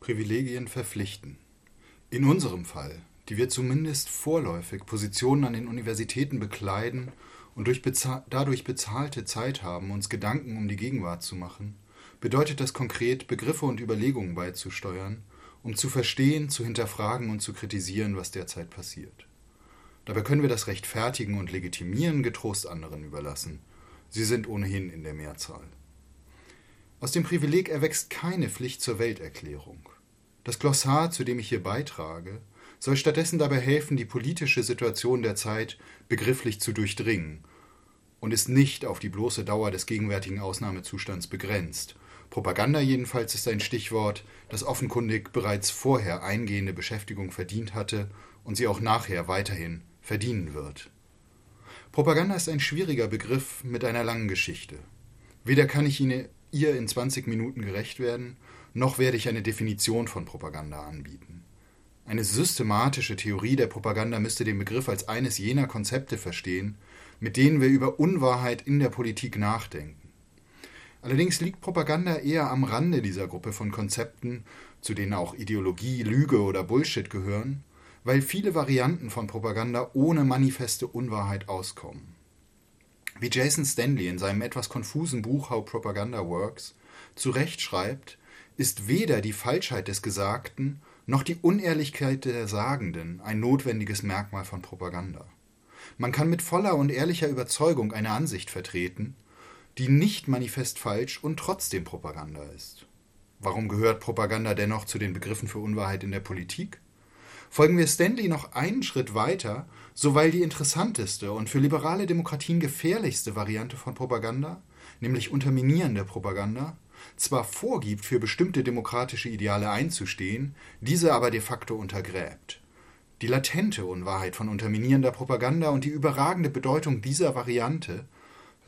Privilegien verpflichten. In unserem Fall, die wir zumindest vorläufig Positionen an den Universitäten bekleiden und bezahl dadurch bezahlte Zeit haben, uns Gedanken um die Gegenwart zu machen, bedeutet das konkret, Begriffe und Überlegungen beizusteuern, um zu verstehen, zu hinterfragen und zu kritisieren, was derzeit passiert. Dabei können wir das Rechtfertigen und Legitimieren getrost anderen überlassen. Sie sind ohnehin in der Mehrzahl. Aus dem Privileg erwächst keine Pflicht zur Welterklärung. Das Glossar, zu dem ich hier beitrage, soll stattdessen dabei helfen, die politische Situation der Zeit begrifflich zu durchdringen und ist nicht auf die bloße Dauer des gegenwärtigen Ausnahmezustands begrenzt. Propaganda jedenfalls ist ein Stichwort, das offenkundig bereits vorher eingehende Beschäftigung verdient hatte und sie auch nachher weiterhin verdienen wird. Propaganda ist ein schwieriger Begriff mit einer langen Geschichte. Weder kann ich Ihnen ihr in 20 Minuten gerecht werden, noch werde ich eine Definition von Propaganda anbieten. Eine systematische Theorie der Propaganda müsste den Begriff als eines jener Konzepte verstehen, mit denen wir über Unwahrheit in der Politik nachdenken. Allerdings liegt Propaganda eher am Rande dieser Gruppe von Konzepten, zu denen auch Ideologie, Lüge oder Bullshit gehören, weil viele Varianten von Propaganda ohne manifeste Unwahrheit auskommen. Wie Jason Stanley in seinem etwas konfusen Buch How Propaganda Works zu Recht schreibt, ist weder die Falschheit des Gesagten noch die Unehrlichkeit der Sagenden ein notwendiges Merkmal von Propaganda. Man kann mit voller und ehrlicher Überzeugung eine Ansicht vertreten, die nicht manifest falsch und trotzdem Propaganda ist. Warum gehört Propaganda dennoch zu den Begriffen für Unwahrheit in der Politik? Folgen wir Stanley noch einen Schritt weiter, so weil die interessanteste und für liberale Demokratien gefährlichste Variante von Propaganda, nämlich unterminierende Propaganda, zwar vorgibt, für bestimmte demokratische Ideale einzustehen, diese aber de facto untergräbt. Die latente Unwahrheit von unterminierender Propaganda und die überragende Bedeutung dieser Variante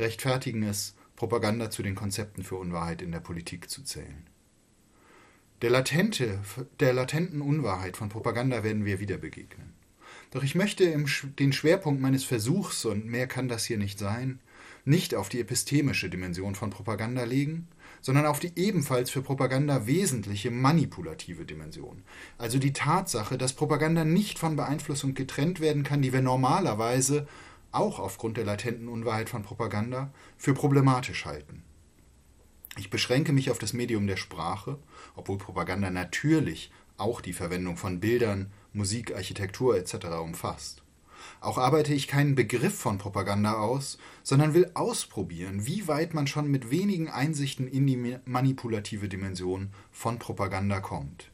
rechtfertigen es, Propaganda zu den Konzepten für Unwahrheit in der Politik zu zählen. Der, latente, der latenten Unwahrheit von Propaganda werden wir wieder begegnen. Doch ich möchte im, den Schwerpunkt meines Versuchs, und mehr kann das hier nicht sein, nicht auf die epistemische Dimension von Propaganda legen, sondern auf die ebenfalls für Propaganda wesentliche manipulative Dimension, also die Tatsache, dass Propaganda nicht von Beeinflussung getrennt werden kann, die wir normalerweise, auch aufgrund der latenten Unwahrheit von Propaganda, für problematisch halten. Ich beschränke mich auf das Medium der Sprache, obwohl Propaganda natürlich auch die Verwendung von Bildern, Musik, Architektur etc. umfasst. Auch arbeite ich keinen Begriff von Propaganda aus, sondern will ausprobieren, wie weit man schon mit wenigen Einsichten in die manipulative Dimension von Propaganda kommt.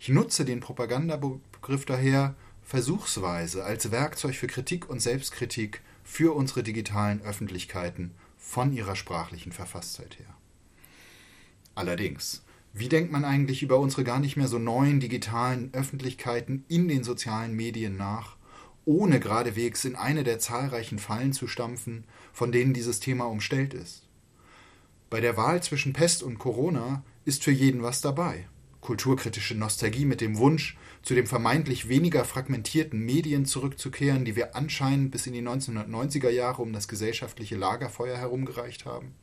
Ich nutze den Propagandabegriff daher versuchsweise als Werkzeug für Kritik und Selbstkritik für unsere digitalen Öffentlichkeiten von ihrer sprachlichen Verfasstheit her. Allerdings, wie denkt man eigentlich über unsere gar nicht mehr so neuen digitalen Öffentlichkeiten in den sozialen Medien nach, ohne geradewegs in eine der zahlreichen Fallen zu stampfen, von denen dieses Thema umstellt ist? Bei der Wahl zwischen Pest und Corona ist für jeden was dabei. Kulturkritische Nostalgie mit dem Wunsch, zu den vermeintlich weniger fragmentierten Medien zurückzukehren, die wir anscheinend bis in die 1990er Jahre um das gesellschaftliche Lagerfeuer herumgereicht haben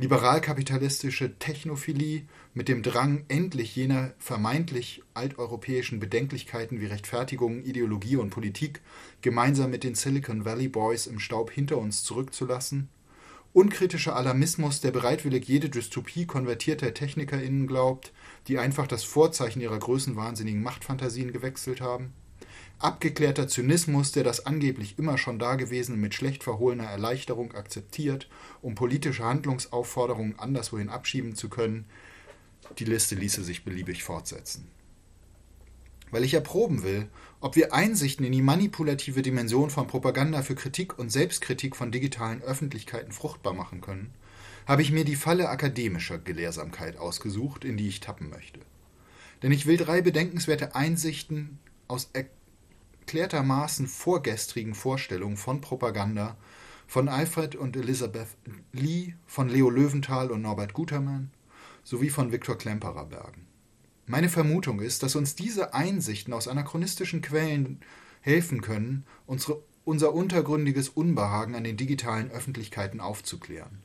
liberalkapitalistische Technophilie mit dem Drang, endlich jener vermeintlich alteuropäischen Bedenklichkeiten wie Rechtfertigung, Ideologie und Politik gemeinsam mit den Silicon Valley Boys im Staub hinter uns zurückzulassen, unkritischer Alarmismus, der bereitwillig jede Dystopie konvertierter TechnikerInnen glaubt, die einfach das Vorzeichen ihrer größenwahnsinnigen Machtfantasien gewechselt haben, Abgeklärter Zynismus, der das angeblich immer schon Dagewesene mit schlecht verhohlener Erleichterung akzeptiert, um politische Handlungsaufforderungen anderswohin abschieben zu können, die Liste ließe sich beliebig fortsetzen. Weil ich erproben will, ob wir Einsichten in die manipulative Dimension von Propaganda für Kritik und Selbstkritik von digitalen Öffentlichkeiten fruchtbar machen können, habe ich mir die Falle akademischer Gelehrsamkeit ausgesucht, in die ich tappen möchte. Denn ich will drei bedenkenswerte Einsichten aus erklärtermaßen vorgestrigen Vorstellungen von Propaganda von Alfred und Elizabeth Lee, von Leo Löwenthal und Norbert Gutermann sowie von Viktor Klemperer bergen. Meine Vermutung ist, dass uns diese Einsichten aus anachronistischen Quellen helfen können, unsere, unser untergründiges Unbehagen an den digitalen Öffentlichkeiten aufzuklären.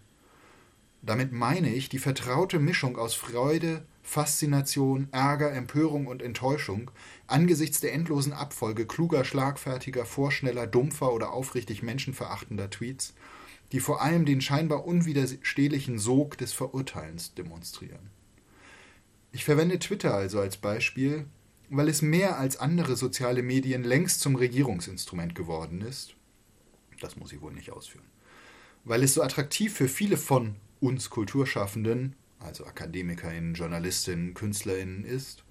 Damit meine ich die vertraute Mischung aus Freude, Faszination, Ärger, Empörung und Enttäuschung angesichts der endlosen Abfolge kluger, schlagfertiger, vorschneller, dumpfer oder aufrichtig menschenverachtender Tweets, die vor allem den scheinbar unwiderstehlichen Sog des Verurteilens demonstrieren. Ich verwende Twitter also als Beispiel, weil es mehr als andere soziale Medien längst zum Regierungsinstrument geworden ist. Das muss ich wohl nicht ausführen. Weil es so attraktiv für viele von uns Kulturschaffenden also AkademikerInnen, JournalistInnen, KünstlerInnen ist.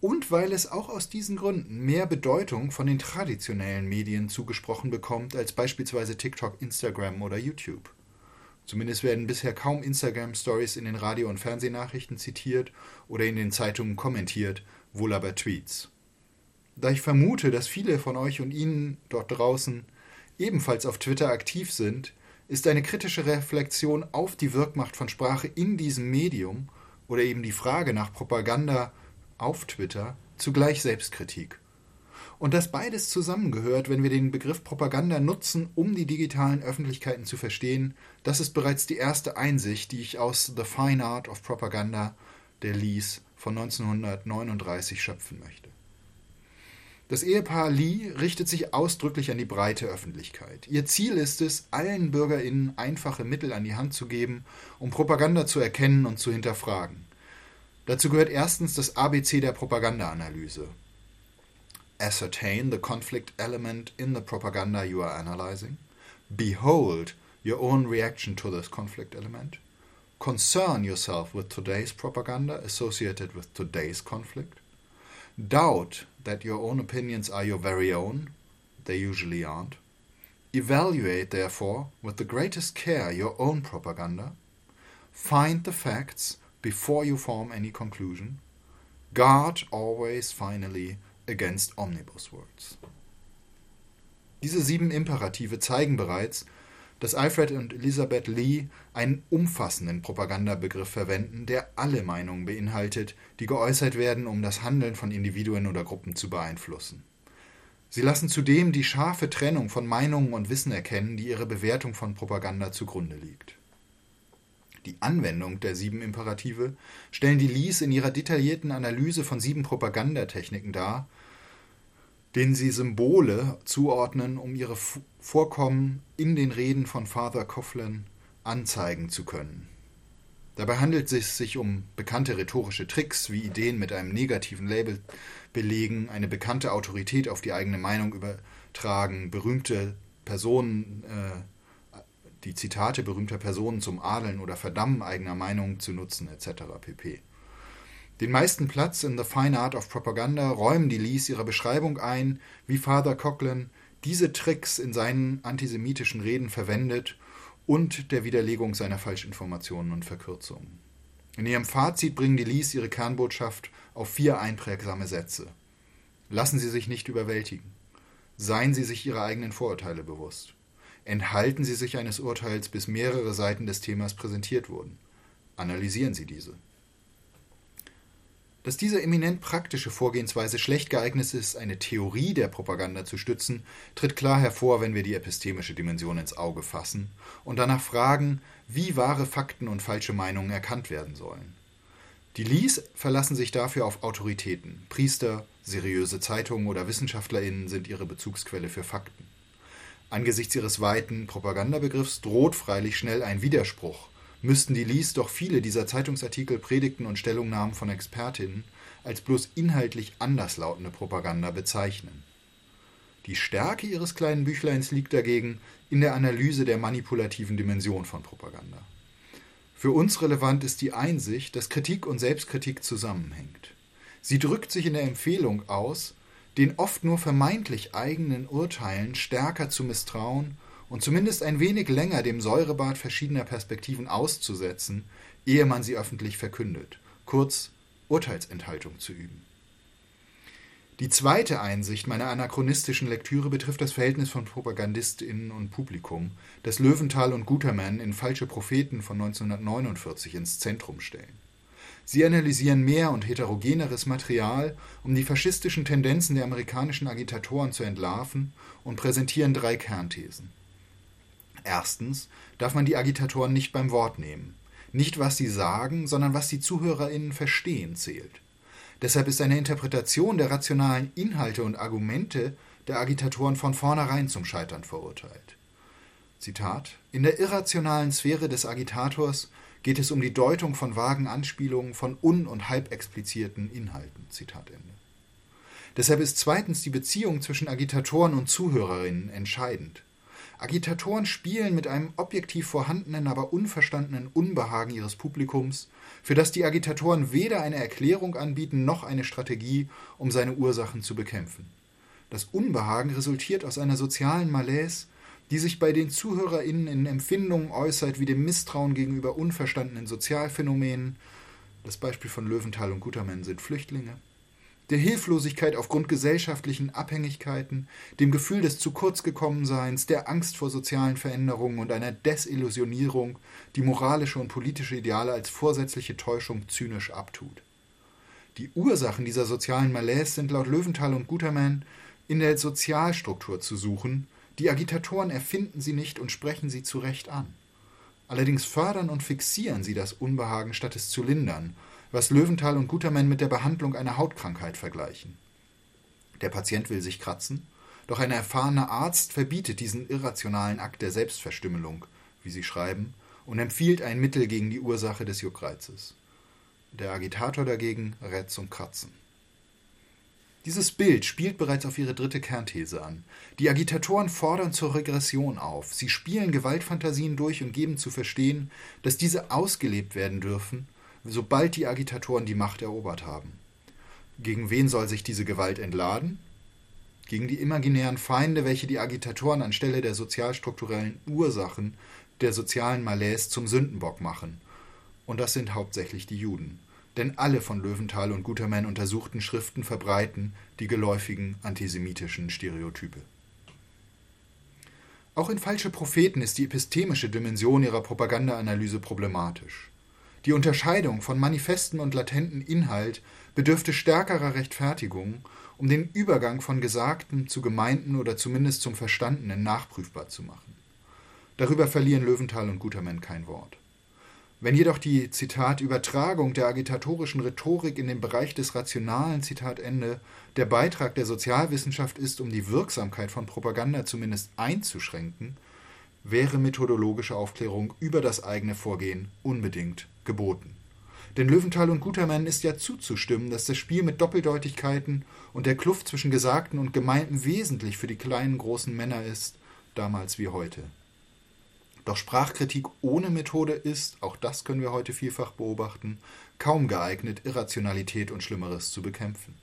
Und weil es auch aus diesen Gründen mehr Bedeutung von den traditionellen Medien zugesprochen bekommt als beispielsweise TikTok, Instagram oder YouTube. Zumindest werden bisher kaum Instagram-Stories in den Radio- und Fernsehnachrichten zitiert oder in den Zeitungen kommentiert, wohl aber Tweets. Da ich vermute, dass viele von euch und Ihnen dort draußen ebenfalls auf Twitter aktiv sind, ist eine kritische Reflexion auf die Wirkmacht von Sprache in diesem Medium oder eben die Frage nach Propaganda auf Twitter zugleich Selbstkritik. Und dass beides zusammengehört, wenn wir den Begriff Propaganda nutzen, um die digitalen Öffentlichkeiten zu verstehen, das ist bereits die erste Einsicht, die ich aus The Fine Art of Propaganda der Lees von 1939 schöpfen möchte. Das Ehepaar Lee richtet sich ausdrücklich an die breite Öffentlichkeit. Ihr Ziel ist es, allen BürgerInnen einfache Mittel an die Hand zu geben, um Propaganda zu erkennen und zu hinterfragen. Dazu gehört erstens das ABC der Propagandaanalyse. Ascertain the conflict element in the propaganda you are analyzing. Behold your own reaction to this conflict element. Concern yourself with today's propaganda associated with today's conflict. Doubt that your own opinions are your very own, they usually aren't. Evaluate, therefore, with the greatest care your own propaganda. Find the facts before you form any conclusion. Guard always finally against omnibus words. Diese sieben Imperative zeigen bereits, dass Alfred und Elizabeth Lee einen umfassenden Propagandabegriff verwenden, der alle Meinungen beinhaltet, die geäußert werden, um das Handeln von Individuen oder Gruppen zu beeinflussen. Sie lassen zudem die scharfe Trennung von Meinungen und Wissen erkennen, die ihre Bewertung von Propaganda zugrunde liegt. Die Anwendung der sieben Imperative stellen die Lees in ihrer detaillierten Analyse von sieben Propagandatechniken dar, denen sie Symbole zuordnen, um ihre Vorkommen in den Reden von Father Coughlin anzeigen zu können. Dabei handelt es sich um bekannte rhetorische Tricks, wie Ideen mit einem negativen Label belegen, eine bekannte Autorität auf die eigene Meinung übertragen, berühmte Personen, äh, die Zitate berühmter Personen zum Adeln oder Verdammen eigener Meinungen zu nutzen, etc. pp. Den meisten Platz in The Fine Art of Propaganda räumen die Lees ihrer Beschreibung ein, wie Father Coughlin diese Tricks in seinen antisemitischen Reden verwendet und der Widerlegung seiner Falschinformationen und Verkürzungen. In ihrem Fazit bringen die Lees ihre Kernbotschaft auf vier einprägsame Sätze. Lassen Sie sich nicht überwältigen. Seien Sie sich Ihrer eigenen Vorurteile bewusst. Enthalten Sie sich eines Urteils, bis mehrere Seiten des Themas präsentiert wurden. Analysieren Sie diese. Dass diese eminent praktische Vorgehensweise schlecht geeignet ist, eine Theorie der Propaganda zu stützen, tritt klar hervor, wenn wir die epistemische Dimension ins Auge fassen und danach fragen, wie wahre Fakten und falsche Meinungen erkannt werden sollen. Die Lees verlassen sich dafür auf Autoritäten. Priester, seriöse Zeitungen oder WissenschaftlerInnen sind ihre Bezugsquelle für Fakten. Angesichts ihres weiten Propagandabegriffs droht freilich schnell ein Widerspruch müssten die Lees doch viele dieser Zeitungsartikel, Predigten und Stellungnahmen von Expertinnen als bloß inhaltlich anderslautende Propaganda bezeichnen. Die Stärke ihres kleinen Büchleins liegt dagegen in der Analyse der manipulativen Dimension von Propaganda. Für uns relevant ist die Einsicht, dass Kritik und Selbstkritik zusammenhängt. Sie drückt sich in der Empfehlung aus, den oft nur vermeintlich eigenen Urteilen stärker zu misstrauen und zumindest ein wenig länger dem Säurebad verschiedener Perspektiven auszusetzen, ehe man sie öffentlich verkündet, kurz Urteilsenthaltung zu üben. Die zweite Einsicht meiner anachronistischen Lektüre betrifft das Verhältnis von Propagandistinnen und Publikum, das Löwenthal und Gutermann in Falsche Propheten von 1949 ins Zentrum stellen. Sie analysieren mehr und heterogeneres Material, um die faschistischen Tendenzen der amerikanischen Agitatoren zu entlarven und präsentieren drei Kernthesen. Erstens darf man die Agitatoren nicht beim Wort nehmen. Nicht was sie sagen, sondern was die ZuhörerInnen verstehen zählt. Deshalb ist eine Interpretation der rationalen Inhalte und Argumente der Agitatoren von vornherein zum Scheitern verurteilt. Zitat: In der irrationalen Sphäre des Agitators geht es um die Deutung von vagen Anspielungen von un- und halbexplizierten Inhalten. Zitat Ende. Deshalb ist zweitens die Beziehung zwischen Agitatoren und Zuhörerinnen entscheidend. Agitatoren spielen mit einem objektiv vorhandenen, aber unverstandenen Unbehagen ihres Publikums, für das die Agitatoren weder eine Erklärung anbieten noch eine Strategie, um seine Ursachen zu bekämpfen. Das Unbehagen resultiert aus einer sozialen Malaise, die sich bei den ZuhörerInnen in Empfindungen äußert wie dem Misstrauen gegenüber unverstandenen Sozialphänomenen. Das Beispiel von Löwenthal und Gutermann sind Flüchtlinge der Hilflosigkeit aufgrund gesellschaftlichen Abhängigkeiten, dem Gefühl des zu kurz gekommenseins, der Angst vor sozialen Veränderungen und einer Desillusionierung, die moralische und politische Ideale als vorsätzliche Täuschung zynisch abtut. Die Ursachen dieser sozialen Malaise sind laut Löwenthal und Gutermann in der Sozialstruktur zu suchen, die Agitatoren erfinden sie nicht und sprechen sie zu Recht an. Allerdings fördern und fixieren sie das Unbehagen, statt es zu lindern, was Löwenthal und Gutermann mit der Behandlung einer Hautkrankheit vergleichen. Der Patient will sich kratzen, doch ein erfahrener Arzt verbietet diesen irrationalen Akt der Selbstverstümmelung, wie sie schreiben, und empfiehlt ein Mittel gegen die Ursache des Juckreizes. Der Agitator dagegen rät zum Kratzen. Dieses Bild spielt bereits auf ihre dritte Kernthese an. Die Agitatoren fordern zur Regression auf. Sie spielen Gewaltfantasien durch und geben zu verstehen, dass diese ausgelebt werden dürfen sobald die Agitatoren die Macht erobert haben. Gegen wen soll sich diese Gewalt entladen? Gegen die imaginären Feinde, welche die Agitatoren anstelle der sozialstrukturellen Ursachen der sozialen Malaise zum Sündenbock machen. Und das sind hauptsächlich die Juden. Denn alle von Löwenthal und Gutermann untersuchten Schriften verbreiten die geläufigen antisemitischen Stereotype. Auch in Falsche Propheten ist die epistemische Dimension ihrer Propagandaanalyse problematisch. Die Unterscheidung von manifestem und latentem Inhalt bedürfte stärkerer Rechtfertigung, um den Übergang von Gesagten zu Gemeinten oder zumindest zum Verstandenen nachprüfbar zu machen. Darüber verlieren Löwenthal und Gutermann kein Wort. Wenn jedoch die Zitat Übertragung der agitatorischen Rhetorik in den Bereich des rationalen Zitat Ende der Beitrag der Sozialwissenschaft ist, um die Wirksamkeit von Propaganda zumindest einzuschränken, wäre methodologische Aufklärung über das eigene Vorgehen unbedingt geboten. Denn Löwenthal und Gutermann ist ja zuzustimmen, dass das Spiel mit Doppeldeutigkeiten und der Kluft zwischen Gesagten und Gemeinden wesentlich für die kleinen großen Männer ist, damals wie heute. Doch Sprachkritik ohne Methode ist, auch das können wir heute vielfach beobachten, kaum geeignet, Irrationalität und Schlimmeres zu bekämpfen.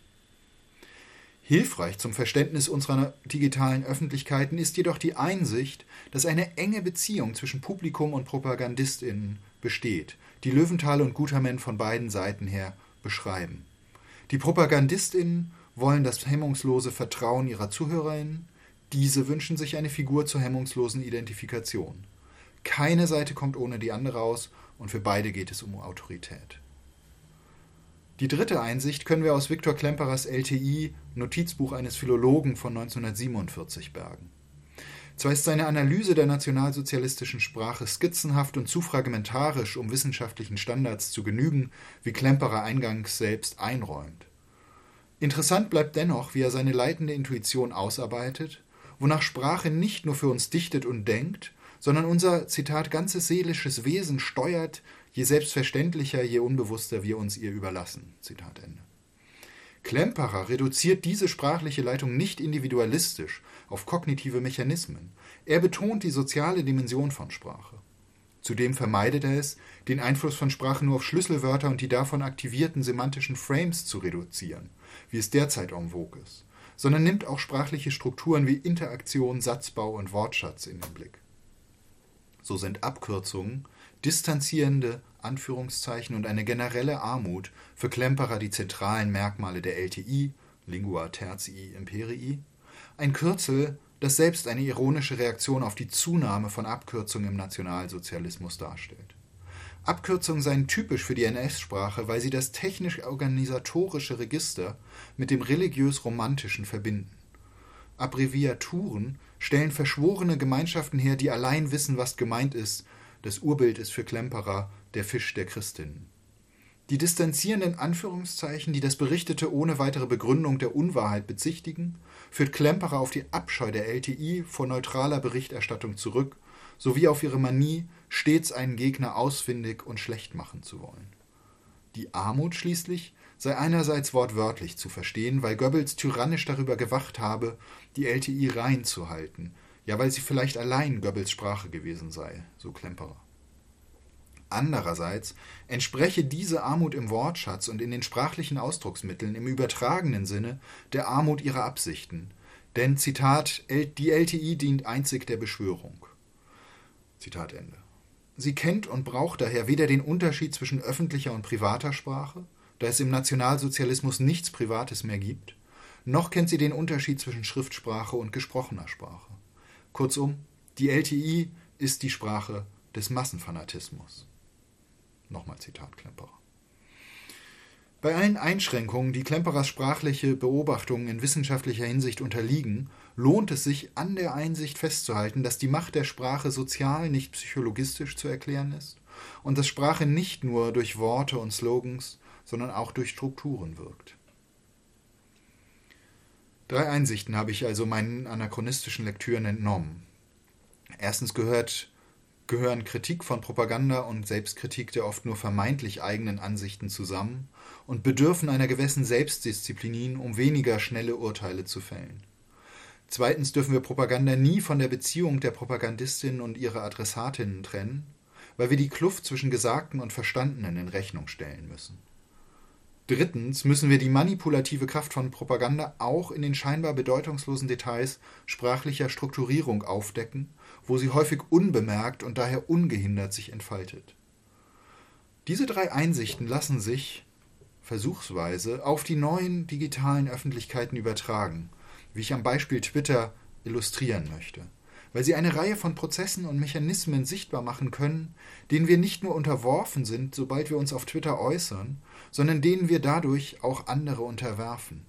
Hilfreich zum Verständnis unserer digitalen Öffentlichkeiten ist jedoch die Einsicht, dass eine enge Beziehung zwischen Publikum und Propagandistinnen besteht, die Löwenthal und Gutermann von beiden Seiten her beschreiben. Die Propagandistinnen wollen das hemmungslose Vertrauen ihrer Zuhörerinnen, diese wünschen sich eine Figur zur hemmungslosen Identifikation. Keine Seite kommt ohne die andere aus und für beide geht es um Autorität. Die dritte Einsicht können wir aus Viktor Klemperers LTI, Notizbuch eines Philologen von 1947, bergen. Zwar ist seine Analyse der nationalsozialistischen Sprache skizzenhaft und zu fragmentarisch, um wissenschaftlichen Standards zu genügen, wie Klemperer eingangs selbst einräumt. Interessant bleibt dennoch, wie er seine leitende Intuition ausarbeitet, wonach Sprache nicht nur für uns dichtet und denkt, sondern unser, Zitat, ganzes seelisches Wesen steuert, je selbstverständlicher, je unbewusster wir uns ihr überlassen. Zitat Ende. Klemperer reduziert diese sprachliche Leitung nicht individualistisch auf kognitive Mechanismen. Er betont die soziale Dimension von Sprache. Zudem vermeidet er es, den Einfluss von Sprache nur auf Schlüsselwörter und die davon aktivierten semantischen Frames zu reduzieren, wie es derzeit en vogue ist, sondern nimmt auch sprachliche Strukturen wie Interaktion, Satzbau und Wortschatz in den Blick. So sind Abkürzungen distanzierende Anführungszeichen und eine generelle Armut für Klemperer die zentralen Merkmale der LTI, Lingua Tertii Imperii, ein Kürzel, das selbst eine ironische Reaktion auf die Zunahme von Abkürzungen im Nationalsozialismus darstellt. Abkürzungen seien typisch für die NS-Sprache, weil sie das technisch-organisatorische Register mit dem religiös-romantischen verbinden. Abbreviaturen stellen verschworene Gemeinschaften her, die allein wissen, was gemeint ist, Das Urbild ist für Klemperer der Fisch der Christinnen. Die distanzierenden Anführungszeichen, die das Berichtete ohne weitere Begründung der Unwahrheit bezichtigen, führt Klemperer auf die Abscheu der LTI vor neutraler Berichterstattung zurück, sowie auf ihre Manie, stets einen Gegner ausfindig und schlecht machen zu wollen. Die Armut schließlich sei einerseits wortwörtlich zu verstehen, weil Goebbels tyrannisch darüber gewacht habe, die LTI rein zu halten, ja weil sie vielleicht allein Goebbels Sprache gewesen sei, so Klemperer. Andererseits entspreche diese Armut im Wortschatz und in den sprachlichen Ausdrucksmitteln im übertragenen Sinne der Armut ihrer Absichten. Denn, Zitat, die LTI dient einzig der Beschwörung. Zitat Ende. Sie kennt und braucht daher weder den Unterschied zwischen öffentlicher und privater Sprache, da es im Nationalsozialismus nichts Privates mehr gibt, noch kennt sie den Unterschied zwischen Schriftsprache und gesprochener Sprache. Kurzum, die LTI ist die Sprache des Massenfanatismus. Nochmal Zitat Klemperer. Bei allen Einschränkungen, die Klemperers sprachliche Beobachtungen in wissenschaftlicher Hinsicht unterliegen, lohnt es sich, an der Einsicht festzuhalten, dass die Macht der Sprache sozial, nicht psychologistisch zu erklären ist und dass Sprache nicht nur durch Worte und Slogans, sondern auch durch Strukturen wirkt. Drei Einsichten habe ich also meinen anachronistischen Lektüren entnommen. Erstens gehört, gehören Kritik von Propaganda und Selbstkritik der oft nur vermeintlich eigenen Ansichten zusammen und bedürfen einer gewissen Selbstdisziplin, um weniger schnelle Urteile zu fällen. Zweitens dürfen wir Propaganda nie von der Beziehung der Propagandistin und ihrer Adressatinnen trennen, weil wir die Kluft zwischen Gesagten und Verstandenen in Rechnung stellen müssen. Drittens müssen wir die manipulative Kraft von Propaganda auch in den scheinbar bedeutungslosen Details sprachlicher Strukturierung aufdecken, wo sie häufig unbemerkt und daher ungehindert sich entfaltet. Diese drei Einsichten lassen sich, versuchsweise, auf die neuen digitalen Öffentlichkeiten übertragen, wie ich am Beispiel Twitter illustrieren möchte weil sie eine Reihe von Prozessen und Mechanismen sichtbar machen können, denen wir nicht nur unterworfen sind, sobald wir uns auf Twitter äußern, sondern denen wir dadurch auch andere unterwerfen.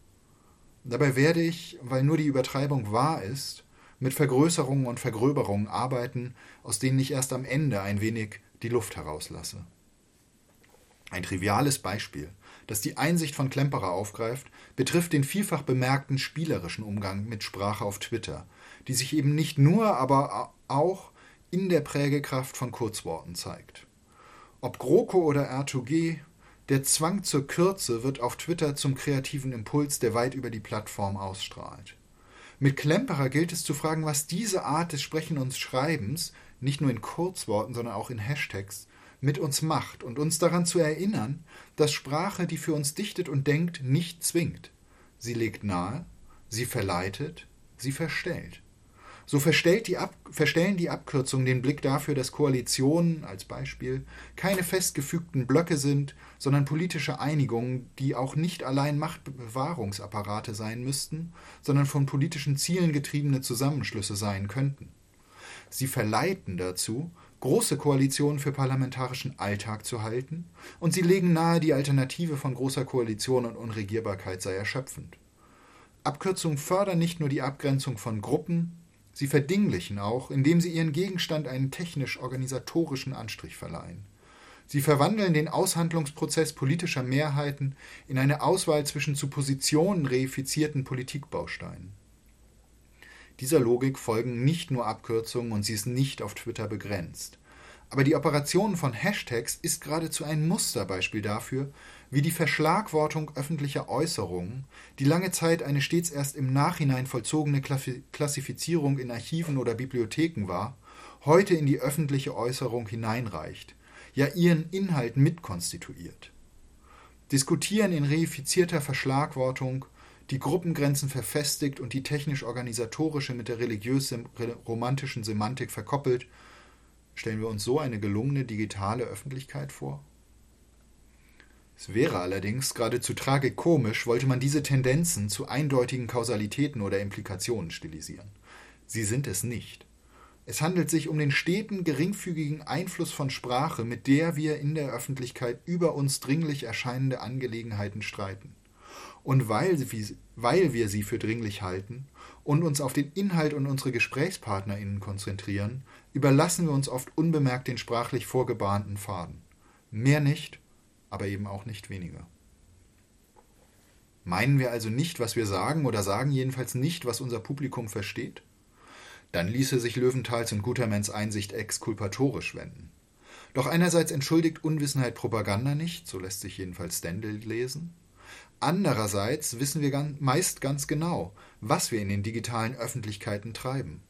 Dabei werde ich, weil nur die Übertreibung wahr ist, mit Vergrößerungen und Vergröberungen arbeiten, aus denen ich erst am Ende ein wenig die Luft herauslasse. Ein triviales Beispiel, das die Einsicht von Klemperer aufgreift, betrifft den vielfach bemerkten spielerischen Umgang mit Sprache auf Twitter, die sich eben nicht nur, aber auch in der Prägekraft von Kurzworten zeigt. Ob GroKo oder R2G, der Zwang zur Kürze wird auf Twitter zum kreativen Impuls, der weit über die Plattform ausstrahlt. Mit Klemperer gilt es zu fragen, was diese Art des Sprechen und Schreibens, nicht nur in Kurzworten, sondern auch in Hashtags, mit uns macht und uns daran zu erinnern, dass Sprache, die für uns dichtet und denkt, nicht zwingt. Sie legt nahe, sie verleitet, sie verstellt. So die verstellen die Abkürzungen den Blick dafür, dass Koalitionen als Beispiel keine festgefügten Blöcke sind, sondern politische Einigungen, die auch nicht allein Machtbewahrungsapparate sein müssten, sondern von politischen Zielen getriebene Zusammenschlüsse sein könnten. Sie verleiten dazu, große Koalitionen für parlamentarischen Alltag zu halten, und sie legen nahe, die Alternative von großer Koalition und Unregierbarkeit sei erschöpfend. Abkürzungen fördern nicht nur die Abgrenzung von Gruppen, Sie verdinglichen auch, indem sie ihren Gegenstand einen technisch-organisatorischen Anstrich verleihen. Sie verwandeln den Aushandlungsprozess politischer Mehrheiten in eine Auswahl zwischen zu Positionen reifizierten Politikbausteinen. Dieser Logik folgen nicht nur Abkürzungen und sie ist nicht auf Twitter begrenzt. Aber die Operation von Hashtags ist geradezu ein Musterbeispiel dafür, wie die Verschlagwortung öffentlicher Äußerungen, die lange Zeit eine stets erst im Nachhinein vollzogene Klassifizierung in Archiven oder Bibliotheken war, heute in die öffentliche Äußerung hineinreicht, ja ihren Inhalt mitkonstituiert. Diskutieren in reifizierter Verschlagwortung, die Gruppengrenzen verfestigt und die technisch-organisatorische mit der religiös-romantischen Semantik verkoppelt, stellen wir uns so eine gelungene digitale Öffentlichkeit vor? Es wäre allerdings geradezu tragikomisch, wollte man diese Tendenzen zu eindeutigen Kausalitäten oder Implikationen stilisieren. Sie sind es nicht. Es handelt sich um den steten, geringfügigen Einfluss von Sprache, mit der wir in der Öffentlichkeit über uns dringlich erscheinende Angelegenheiten streiten. Und weil, weil wir sie für dringlich halten und uns auf den Inhalt und unsere GesprächspartnerInnen konzentrieren, überlassen wir uns oft unbemerkt den sprachlich vorgebahnten Faden. Mehr nicht, aber eben auch nicht weniger. Meinen wir also nicht, was wir sagen, oder sagen jedenfalls nicht, was unser Publikum versteht? Dann ließe sich Löwenthals und Gutermans Einsicht exkulpatorisch wenden. Doch einerseits entschuldigt Unwissenheit Propaganda nicht, so lässt sich jedenfals Stendhal lesen. Andererseits wissen wir meist ganz genau, was wir in den digitalen Öffentlichkeiten treiben.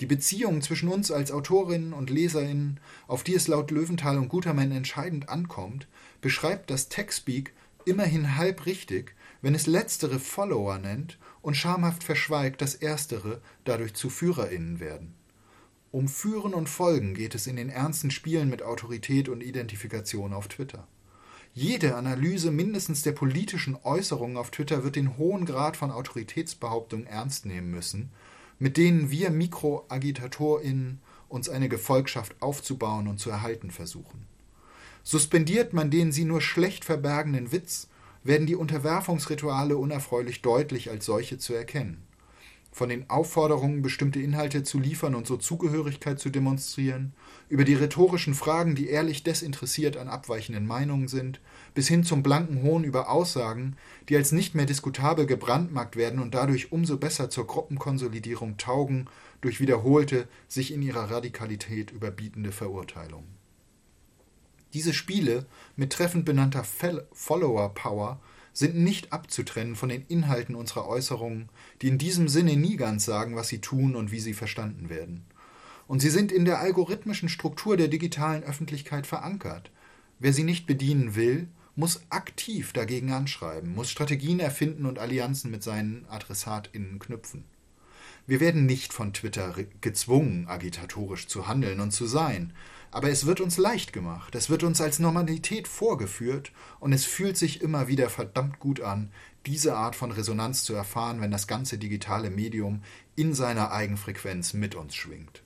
Die Beziehungen zwischen uns als Autorinnen und Leserinnen, auf die es laut Löwenthal und Gutermann entscheidend ankommt, beschreibt das Techspeak immerhin halb richtig, wenn es letztere Follower nennt und schamhaft verschweigt, dass erstere dadurch zu FührerInnen werden. Um Führen und Folgen geht es in den ernsten Spielen mit Autorität und Identifikation auf Twitter. Jede Analyse mindestens der politischen Äußerungen auf Twitter wird den hohen Grad von Autoritätsbehauptung ernst nehmen müssen, mit denen wir MikroagitatorInnen uns eine Gefolgschaft aufzubauen und zu erhalten versuchen. Suspendiert man den sie nur schlecht verbergenden Witz werden die Unterwerfungsrituale unerfreulich deutlich als solche zu erkennen. Von den Aufforderungen, bestimmte Inhalte zu liefern und so Zugehörigkeit zu demonstrieren, über die rhetorischen Fragen, die ehrlich desinteressiert an abweichenden Meinungen sind, bis hin zum blanken Hohn über Aussagen, die als nicht mehr diskutabel gebrandmarkt werden und dadurch umso besser zur Gruppenkonsolidierung taugen durch wiederholte, sich in ihrer Radikalität überbietende Verurteilungen. Diese Spiele mit treffend benannter Follower Power sind nicht abzutrennen von den Inhalten unserer Äußerungen, die in diesem Sinne nie ganz sagen, was sie tun und wie sie verstanden werden. Und sie sind in der algorithmischen Struktur der digitalen Öffentlichkeit verankert. Wer sie nicht bedienen will, muss aktiv dagegen anschreiben, muss Strategien erfinden und Allianzen mit seinen AdressatInnen knüpfen. Wir werden nicht von Twitter gezwungen, agitatorisch zu handeln und zu sein, aber es wird uns leicht gemacht, es wird uns als Normalität vorgeführt und es fühlt sich immer wieder verdammt gut an, diese Art von Resonanz zu erfahren, wenn das ganze digitale Medium in seiner Eigenfrequenz mit uns schwingt.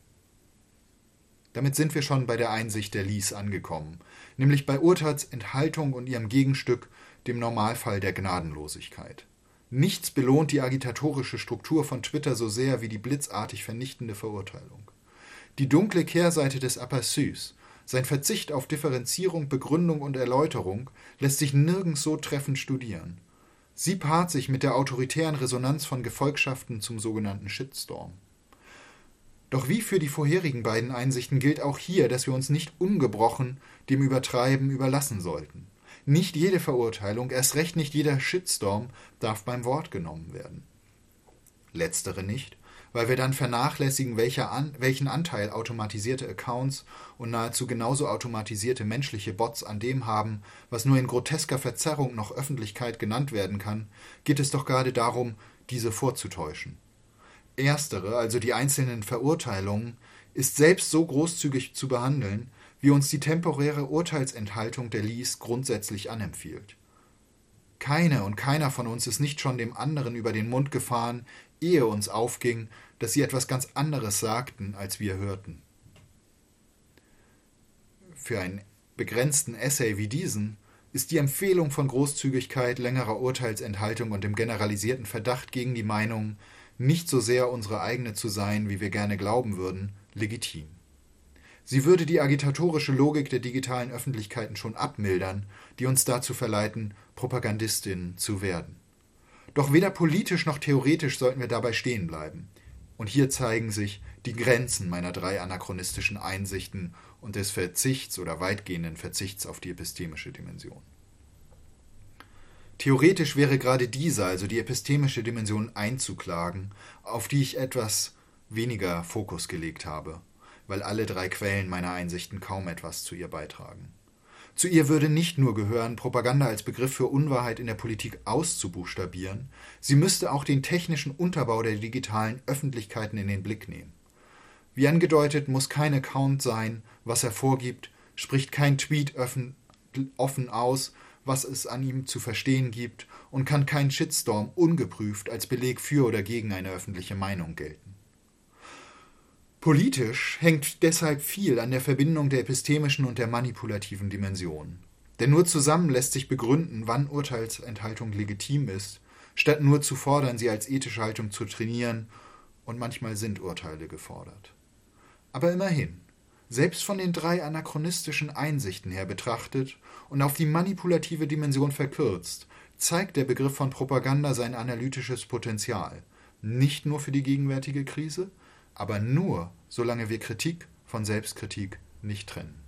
Damit sind wir schon bei der Einsicht der Lies angekommen, nämlich bei Urteilsenthaltung und ihrem Gegenstück, dem Normalfall der Gnadenlosigkeit. Nichts belohnt die agitatorische Struktur von Twitter so sehr wie die blitzartig vernichtende Verurteilung. Die dunkle Kehrseite des Aperçus, sein Verzicht auf Differenzierung, Begründung und Erläuterung, lässt sich nirgends so treffend studieren. Sie paart sich mit der autoritären Resonanz von Gefolgschaften zum sogenannten Shitstorm. Doch wie für die vorherigen beiden Einsichten gilt auch hier, dass wir uns nicht ungebrochen dem Übertreiben überlassen sollten. Nicht jede Verurteilung, erst recht nicht jeder Shitstorm darf beim Wort genommen werden. Letztere nicht, weil wir dann vernachlässigen, an, welchen Anteil automatisierte Accounts und nahezu genauso automatisierte menschliche Bots an dem haben, was nur in grotesker Verzerrung noch Öffentlichkeit genannt werden kann, geht es doch gerade darum, diese vorzutäuschen. Erstere, also die einzelnen Verurteilungen, ist selbst so großzügig zu behandeln, wie uns die temporäre Urteilsenthaltung der Lies grundsätzlich anempfiehlt. Keine und keiner von uns ist nicht schon dem anderen über den Mund gefahren, ehe uns aufging, dass sie etwas ganz anderes sagten, als wir hörten. Für einen begrenzten Essay wie diesen ist die Empfehlung von Großzügigkeit, längerer Urteilsenthaltung und dem generalisierten Verdacht gegen die Meinung, nicht so sehr unsere eigene zu sein, wie wir gerne glauben würden, legitim. Sie würde die agitatorische Logik der digitalen Öffentlichkeiten schon abmildern, die uns dazu verleiten, Propagandistinnen zu werden. Doch weder politisch noch theoretisch sollten wir dabei stehen bleiben. Und hier zeigen sich die Grenzen meiner drei anachronistischen Einsichten und des Verzichts oder weitgehenden Verzichts auf die epistemische Dimension. Theoretisch wäre gerade diese, also die epistemische Dimension, einzuklagen, auf die ich etwas weniger Fokus gelegt habe, weil alle drei Quellen meiner Einsichten kaum etwas zu ihr beitragen. Zu ihr würde nicht nur gehören, Propaganda als Begriff für Unwahrheit in der Politik auszubuchstabieren, sie müsste auch den technischen Unterbau der digitalen Öffentlichkeiten in den Blick nehmen. Wie angedeutet, muss kein Account sein, was er vorgibt, spricht kein Tweet offen aus, was es an ihm zu verstehen gibt, und kann kein Shitstorm ungeprüft als Beleg für oder gegen eine öffentliche Meinung gelten. Politisch hängt deshalb viel an der Verbindung der epistemischen und der manipulativen Dimension. Denn nur zusammen lässt sich begründen, wann Urteilsenthaltung legitim ist, statt nur zu fordern, sie als ethische Haltung zu trainieren, und manchmal sind Urteile gefordert. Aber immerhin, selbst von den drei anachronistischen Einsichten her betrachtet und auf die manipulative Dimension verkürzt, zeigt der Begriff von Propaganda sein analytisches Potenzial, nicht nur für die gegenwärtige Krise, aber nur, solange wir Kritik von Selbstkritik nicht trennen.